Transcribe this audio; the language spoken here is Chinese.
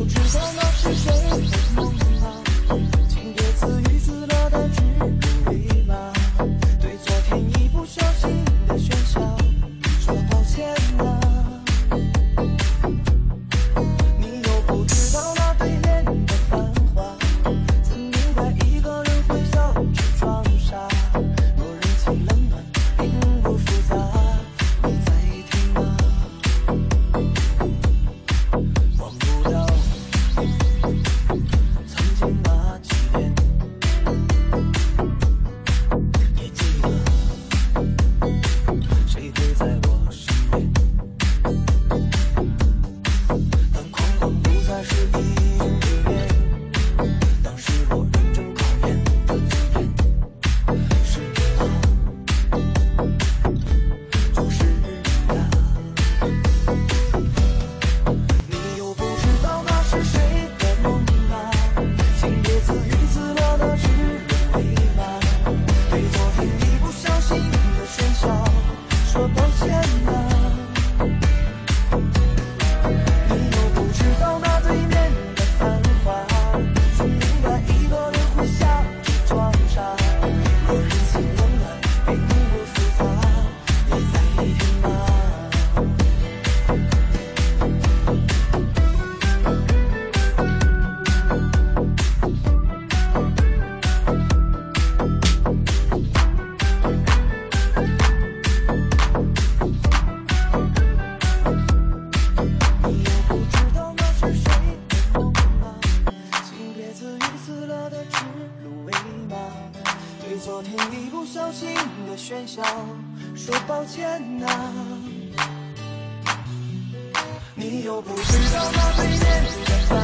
不知道那是谁？自娱自乐的指鹿为马对昨天一不小心的喧嚣昨天一不小心的喧嚣说抱歉呐。你又不知道那对面的饭